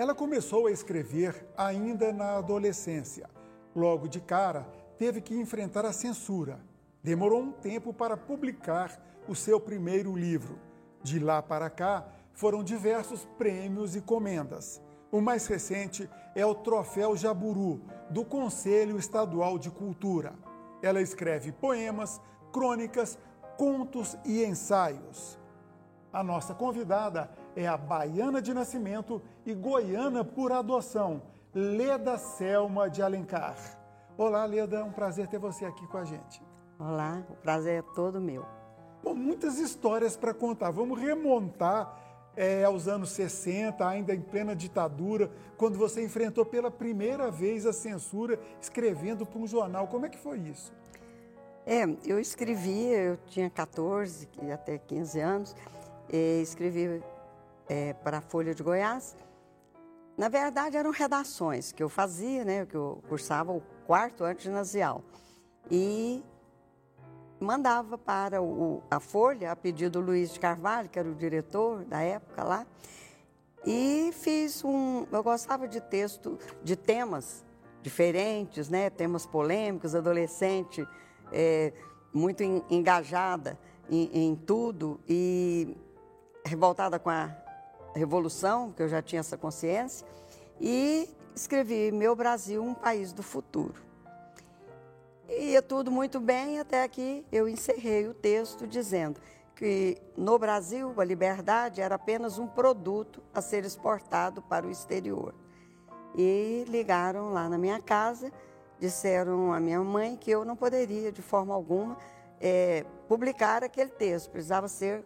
Ela começou a escrever ainda na adolescência. Logo de cara, teve que enfrentar a censura. Demorou um tempo para publicar o seu primeiro livro. De lá para cá, foram diversos prêmios e comendas. O mais recente é o Troféu Jaburu, do Conselho Estadual de Cultura. Ela escreve poemas, crônicas, contos e ensaios. A nossa convidada é a baiana de nascimento e goiana por adoção, Leda Selma de Alencar. Olá, Leda, é um prazer ter você aqui com a gente. Olá, o prazer é todo meu. Bom, muitas histórias para contar. Vamos remontar é, aos anos 60, ainda em plena ditadura, quando você enfrentou pela primeira vez a censura escrevendo para um jornal. Como é que foi isso? É, eu escrevia, eu tinha 14 até 15 anos, escrevi é, para a Folha de Goiás. Na verdade, eram redações que eu fazia, né, que eu cursava o quarto ano ginasial. E mandava para o, a Folha, a pedido do Luiz de Carvalho, que era o diretor da época lá, e fiz um. Eu gostava de texto, de temas diferentes, né? temas polêmicos, adolescente, é, muito engajada em, em tudo e revoltada com a revolução, que eu já tinha essa consciência, e escrevi Meu Brasil, um país do futuro. E ia tudo muito bem até que eu encerrei o texto dizendo que no Brasil a liberdade era apenas um produto a ser exportado para o exterior. E ligaram lá na minha casa, disseram à minha mãe que eu não poderia de forma alguma é, publicar aquele texto, precisava ser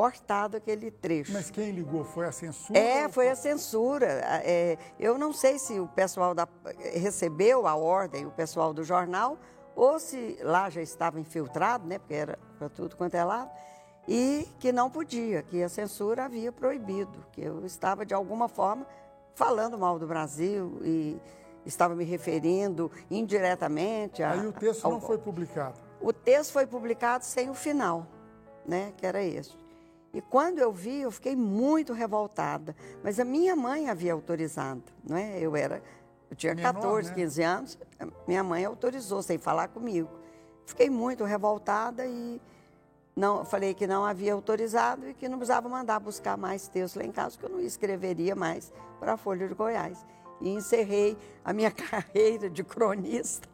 cortado aquele trecho. Mas quem ligou foi a censura? É, foi a censura. É, eu não sei se o pessoal da, recebeu a ordem, o pessoal do jornal, ou se lá já estava infiltrado, né, porque era para tudo quanto é lado, e que não podia, que a censura havia proibido, que eu estava de alguma forma falando mal do Brasil e estava me referindo indiretamente a. Aí o texto ao... não foi publicado. O texto foi publicado sem o final, né, que era esse. E quando eu vi, eu fiquei muito revoltada. Mas a minha mãe havia autorizado, não é? Eu era, eu tinha Menor, 14, né? 15 anos, minha mãe autorizou sem falar comigo. Fiquei muito revoltada e não falei que não havia autorizado e que não precisava mandar buscar mais texto lá em casa, que eu não escreveria mais para a Folha de Goiás. E encerrei a minha carreira de cronista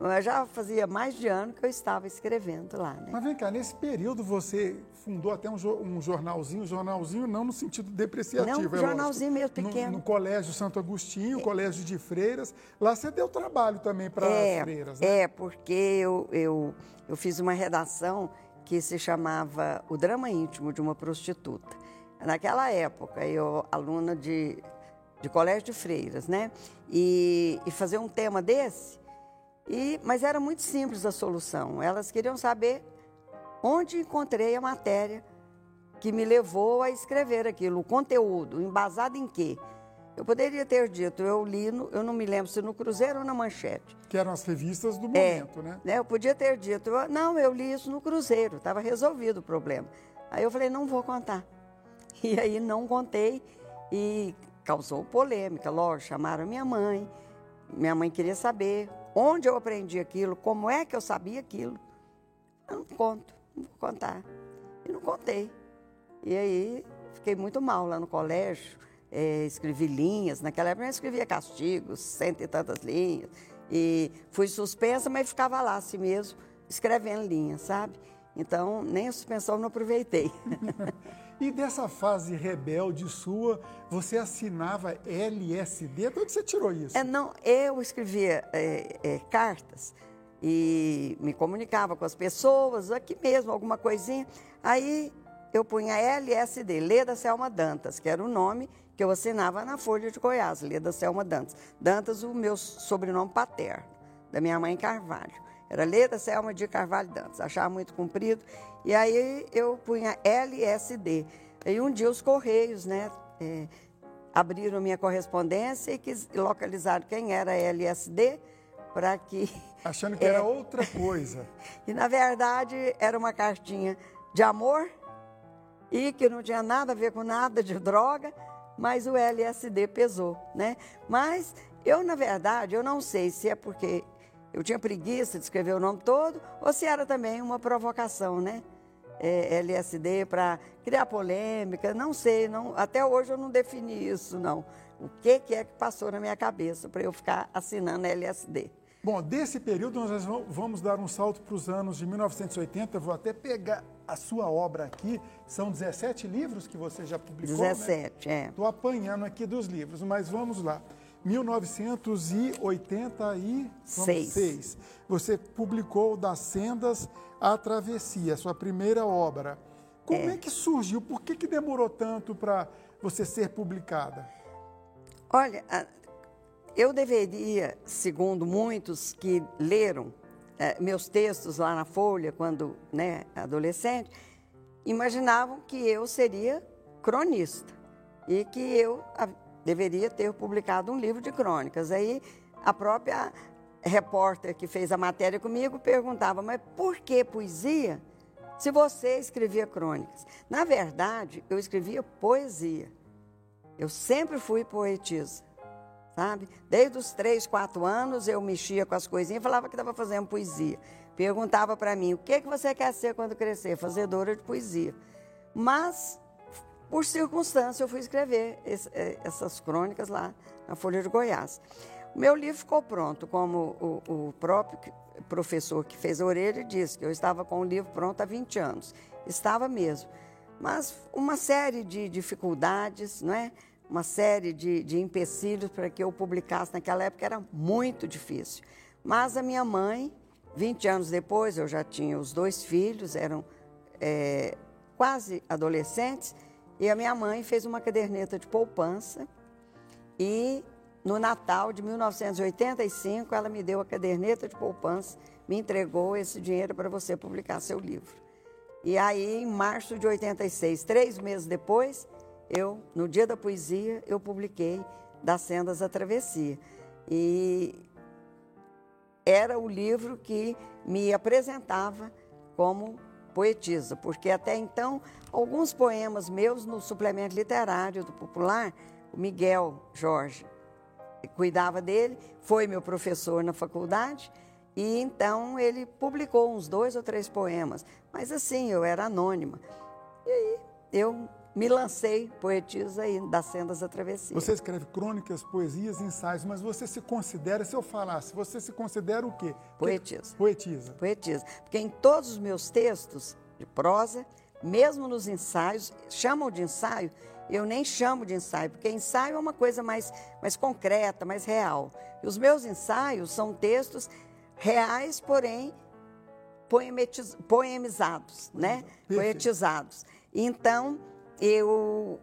mas já fazia mais de ano que eu estava escrevendo lá. Né? Mas vem cá, nesse período você fundou até um, um jornalzinho, jornalzinho não no sentido depreciativo. Não, um é jornalzinho mesmo, pequeno. No, no, Colégio Santo Agostinho, é. Colégio de Freiras. Lá você deu trabalho também para é, as freiras, né? É, porque eu, eu, eu fiz uma redação que se chamava O Drama Íntimo de uma Prostituta. Naquela época, eu, aluna de, de Colégio de Freiras, né? E, e fazer um tema desse e, mas era muito simples a solução. Elas queriam saber onde encontrei a matéria que me levou a escrever aquilo, o conteúdo, embasado em quê? Eu poderia ter dito, eu li, no, eu não me lembro se no Cruzeiro ou na Manchete. Que eram as revistas do momento, é, né? né? Eu podia ter dito, não, eu li isso no Cruzeiro, estava resolvido o problema. Aí eu falei, não vou contar. E aí não contei e causou polêmica, lógico, chamaram minha mãe. Minha mãe queria saber onde eu aprendi aquilo, como é que eu sabia aquilo. Eu não conto, não vou contar. E não contei. E aí fiquei muito mal lá no colégio, é, escrevi linhas. Naquela época eu escrevia castigos, cento e tantas linhas. E fui suspensa, mas ficava lá assim mesmo, escrevendo linhas, sabe? Então, nem a suspensão não aproveitei. E dessa fase rebelde sua, você assinava LSD? É que você tirou isso? É, não, eu escrevia é, é, cartas e me comunicava com as pessoas, aqui mesmo, alguma coisinha. Aí eu punha LSD, Leda Selma Dantas, que era o nome que eu assinava na Folha de Goiás, Leda Selma Dantas. Dantas, o meu sobrenome paterno, da minha mãe Carvalho. Era Leda Selma de Carvalho Dantas. Achava muito comprido e aí eu punha LSD. E um dia os Correios, né, é, abriram minha correspondência e quis, localizaram quem era LSD para que... Achando que é, era outra coisa. e, na verdade, era uma cartinha de amor e que não tinha nada a ver com nada de droga, mas o LSD pesou, né? Mas eu, na verdade, eu não sei se é porque eu tinha preguiça de escrever o nome todo ou se era também uma provocação, né? É, LSD para criar polêmica, não sei, não, até hoje eu não defini isso, não. O que, que é que passou na minha cabeça para eu ficar assinando LSD? Bom, desse período nós vamos dar um salto para os anos de 1980. Eu vou até pegar a sua obra aqui. São 17 livros que você já publicou. 17, né? é. Estou apanhando aqui dos livros, mas vamos lá. 1986, você publicou Das Sendas à Travessia, sua primeira obra. Como é, é que surgiu? Por que, que demorou tanto para você ser publicada? Olha, eu deveria, segundo muitos que leram é, meus textos lá na Folha, quando né, adolescente, imaginavam que eu seria cronista e que eu deveria ter publicado um livro de crônicas. Aí a própria repórter que fez a matéria comigo perguntava: mas por que poesia se você escrevia crônicas? Na verdade, eu escrevia poesia. Eu sempre fui poetisa sabe? Desde os três, quatro anos eu mexia com as coisinhas, falava que estava fazendo poesia. Perguntava para mim, o que, que você quer ser quando crescer? Fazedora de poesia. Mas, por circunstância, eu fui escrever esse, é, essas crônicas lá na Folha de Goiás. O meu livro ficou pronto, como o, o próprio professor que fez a orelha disse, que eu estava com o livro pronto há 20 anos. Estava mesmo. Mas uma série de dificuldades, não é? uma série de, de empecilhos para que eu publicasse naquela época, era muito difícil. Mas a minha mãe, 20 anos depois, eu já tinha os dois filhos, eram é, quase adolescentes, e a minha mãe fez uma caderneta de poupança e no Natal de 1985 ela me deu a caderneta de poupança, me entregou esse dinheiro para você publicar seu livro. E aí, em março de 86, três meses depois, eu, no dia da poesia, eu publiquei Das Sendas à Travessia. E era o livro que me apresentava como poetisa, porque até então, alguns poemas meus no suplemento literário do Popular, o Miguel Jorge cuidava dele, foi meu professor na faculdade, e então ele publicou uns dois ou três poemas. Mas assim, eu era anônima. E aí eu me lancei, poetisa e das sendas da travessia. Você escreve crônicas, poesias, ensaios, mas você se considera, se eu falasse, você se considera o quê? Poetisa. Poetisa. Poetisa. Porque em todos os meus textos de prosa, mesmo nos ensaios, chamam de ensaio, eu nem chamo de ensaio, porque ensaio é uma coisa mais, mais concreta, mais real. E os meus ensaios são textos reais, porém poemizados, né? Perfeito. Poetizados. Então, eu,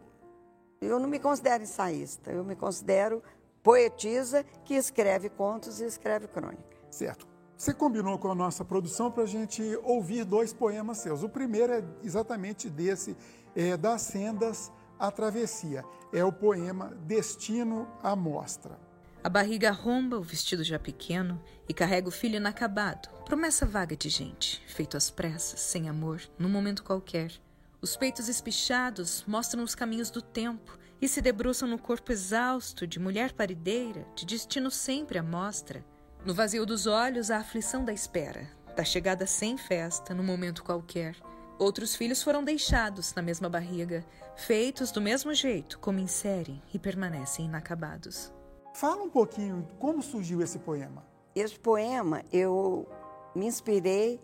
eu não me considero ensaísta, eu me considero poetisa que escreve contos e escreve crônica. Certo. Você combinou com a nossa produção para a gente ouvir dois poemas seus. O primeiro é exatamente desse, é, das sendas à travessia. É o poema Destino à Mostra. A barriga romba, o vestido já pequeno, e carrega o filho inacabado. Promessa vaga de gente, feito às pressas, sem amor, num momento qualquer. Os peitos espichados mostram os caminhos do tempo e se debruçam no corpo exausto de mulher parideira, de destino sempre à mostra. No vazio dos olhos, a aflição da espera, da chegada sem festa, no momento qualquer. Outros filhos foram deixados na mesma barriga, feitos do mesmo jeito, como inserem e permanecem inacabados. Fala um pouquinho como surgiu esse poema. Esse poema eu me inspirei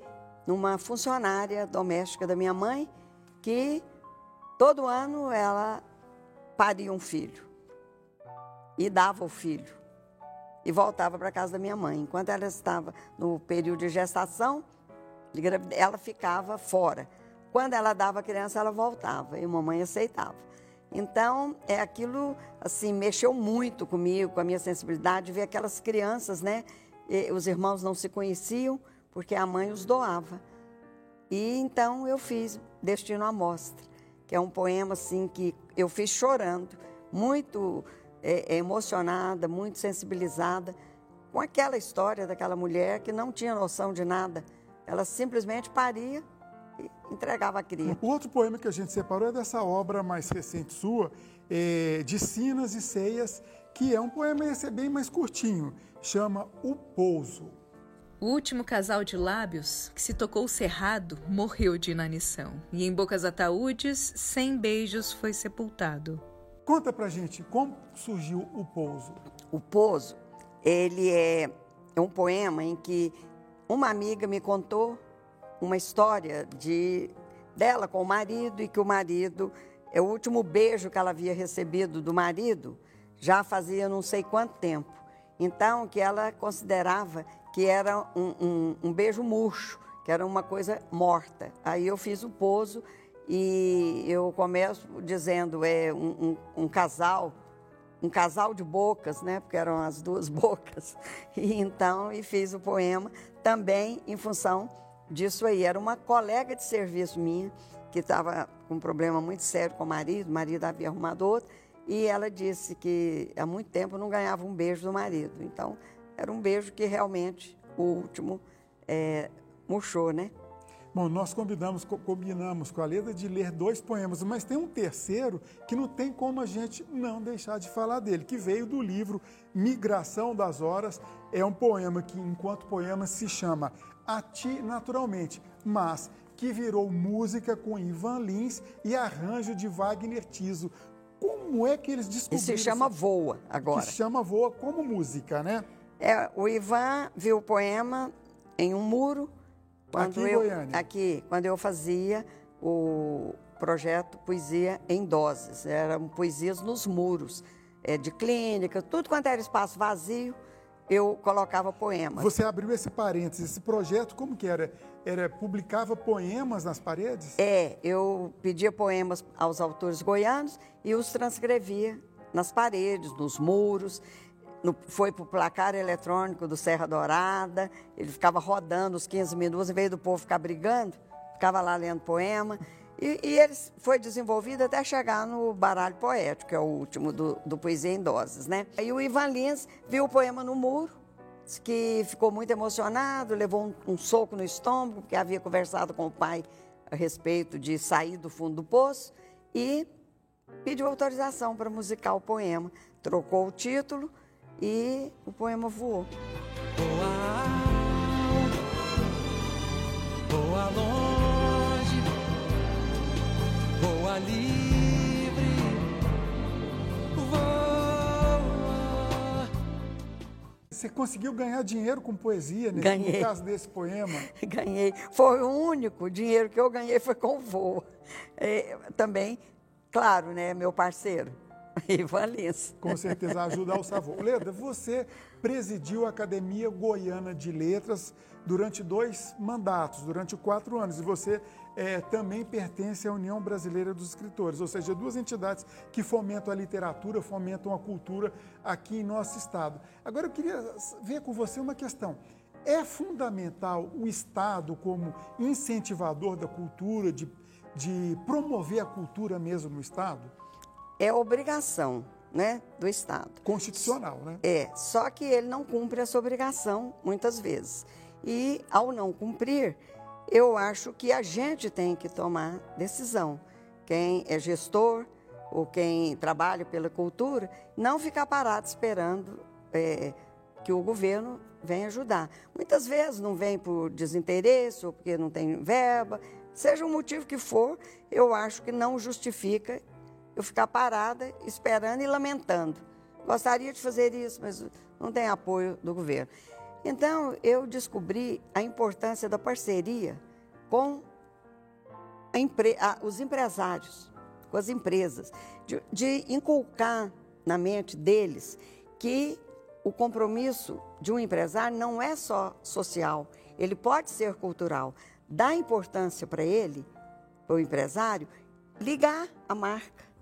numa funcionária doméstica da minha mãe que todo ano ela paria um filho e dava o filho e voltava para casa da minha mãe. Enquanto ela estava no período de gestação, ela ficava fora. Quando ela dava a criança, ela voltava e a mamãe aceitava. Então, é aquilo, assim, mexeu muito comigo, com a minha sensibilidade, ver aquelas crianças, né? E os irmãos não se conheciam porque a mãe os doava. E então eu fiz Destino à Mostra, que é um poema assim que eu fiz chorando, muito é, emocionada, muito sensibilizada com aquela história daquela mulher que não tinha noção de nada. Ela simplesmente paria e entregava a cria. O outro poema que a gente separou é dessa obra mais recente sua, é, de Sinas e Ceias, que é um poema esse é bem mais curtinho, chama O Pouso. O último casal de lábios que se tocou cerrado morreu de inanição, e em bocas ataúdes, sem beijos, foi sepultado. Conta pra gente como surgiu o pouso. O pouso, ele é, é um poema em que uma amiga me contou uma história de dela com o marido e que o marido é o último beijo que ela havia recebido do marido já fazia não sei quanto tempo. Então, que ela considerava que era um, um, um beijo murcho, que era uma coisa morta. Aí eu fiz o pouso e eu começo dizendo é um, um, casal, um casal de bocas, né? Porque eram as duas bocas. E então e fiz o poema também em função disso aí. Era uma colega de serviço minha que estava com um problema muito sério com o marido, o marido havia arrumado outro, e ela disse que há muito tempo não ganhava um beijo do marido. Então era um beijo que realmente o último é, murchou, né? Bom, nós combinamos, combinamos com a Leda de ler dois poemas, mas tem um terceiro que não tem como a gente não deixar de falar dele, que veio do livro Migração das Horas. É um poema que, enquanto poema, se chama A Ti Naturalmente, mas que virou música com Ivan Lins e arranjo de Wagner Tiso. Como é que eles descobriram? E se chama Voa agora. Que se chama Voa como música, né? É, o Ivan viu o poema em um muro. Quando aqui eu, Goiânia? Aqui, quando eu fazia o projeto Poesia em Doses. Eram poesias nos muros, é, de clínica, tudo quanto era espaço vazio, eu colocava poemas. Você abriu esse parênteses, esse projeto como que era? Era publicava poemas nas paredes? É, eu pedia poemas aos autores goianos e os transcrevia nas paredes, nos muros no, foi para o placar eletrônico do Serra Dourada, ele ficava rodando os 15 minutos, em vez do povo ficar brigando, ficava lá lendo poema. E, e ele foi desenvolvido até chegar no baralho poético, que é o último do, do Poesia em Doses. Né? Aí o Ivan Lins viu o poema no muro, que ficou muito emocionado, levou um, um soco no estômago, porque havia conversado com o pai a respeito de sair do fundo do poço, e pediu autorização para musicar o poema. Trocou o título e o poema voou. Voa voa longe, voa livre, voa. Você conseguiu ganhar dinheiro com poesia, nesse, ganhei. no caso desse poema? Ganhei. Foi o único dinheiro que eu ganhei foi com voa. É, também, claro, né, meu parceiro. Ivan Lins. Com certeza ajuda ao sabor. Leda, você presidiu a Academia Goiana de Letras durante dois mandatos, durante quatro anos, e você é, também pertence à União Brasileira dos Escritores, ou seja, duas entidades que fomentam a literatura, fomentam a cultura aqui em nosso estado. Agora eu queria ver com você uma questão. É fundamental o Estado como incentivador da cultura, de, de promover a cultura mesmo no Estado? É obrigação né, do Estado. Constitucional, né? É, só que ele não cumpre essa obrigação muitas vezes. E ao não cumprir, eu acho que a gente tem que tomar decisão. Quem é gestor ou quem trabalha pela cultura, não ficar parado esperando é, que o governo venha ajudar. Muitas vezes não vem por desinteresse ou porque não tem verba, seja o motivo que for, eu acho que não justifica eu ficar parada, esperando e lamentando. Gostaria de fazer isso, mas não tem apoio do governo. Então, eu descobri a importância da parceria com empre... os empresários, com as empresas, de, de inculcar na mente deles que o compromisso de um empresário não é só social, ele pode ser cultural. Dá importância para ele, para o empresário, ligar a marca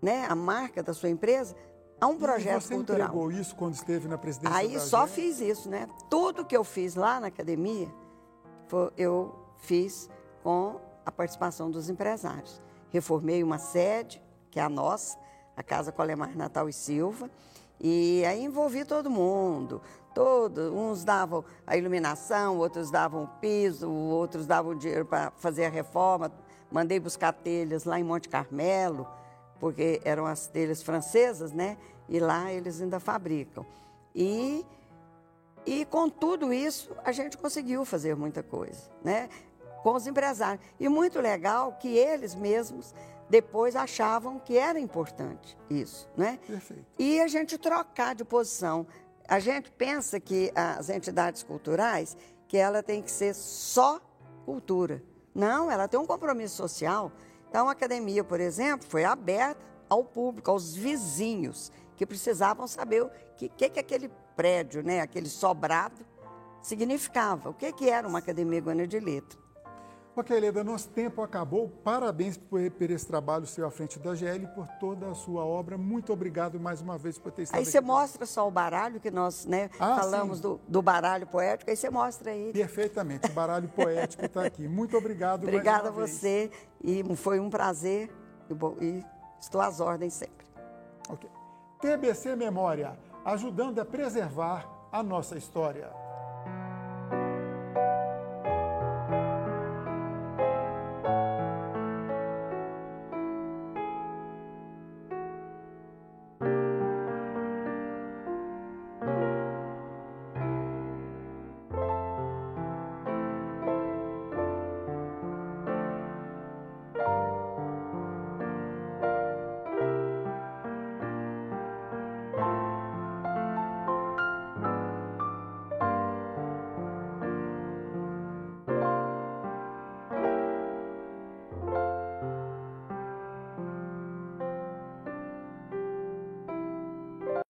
né, a marca da sua empresa a um projeto e você cultural. Você entregou isso quando esteve na presidência Aí da só fiz isso, né? Tudo que eu fiz lá na academia, eu fiz com a participação dos empresários. Reformei uma sede, que é a nossa, a Casa Colemar Natal e Silva, E aí envolvi todo mundo, todos. Uns davam a iluminação, outros davam o piso, outros davam dinheiro para fazer a reforma. Mandei buscar telhas lá em Monte Carmelo, porque eram as telhas francesas, né? E lá eles ainda fabricam. E, e com tudo isso, a gente conseguiu fazer muita coisa, né? Com os empresários. E muito legal que eles mesmos depois achavam que era importante isso, né? Perfeito. E a gente trocar de posição. A gente pensa que as entidades culturais, que ela tem que ser só cultura. Não, ela tem um compromisso social. Então, a academia, por exemplo, foi aberta ao público, aos vizinhos, que precisavam saber o que, que, que aquele prédio, né, aquele sobrado, significava. O que, que era uma academia Goiânia de Letras. Ok, Leda, nosso tempo acabou. Parabéns por, por, esse trabalho seu à frente da GL, por toda a sua obra. Muito obrigado mais uma vez por ter estado aí aqui. Aí você mostra só o baralho, que nós né, ah, falamos do, do, baralho poético, aí você mostra aí. Perfeitamente, o baralho poético está aqui. Muito obrigado Obrigada a você, e foi um prazer, e, e estou às ordens sempre. Ok. TBC Memória, ajudando a preservar a nossa história.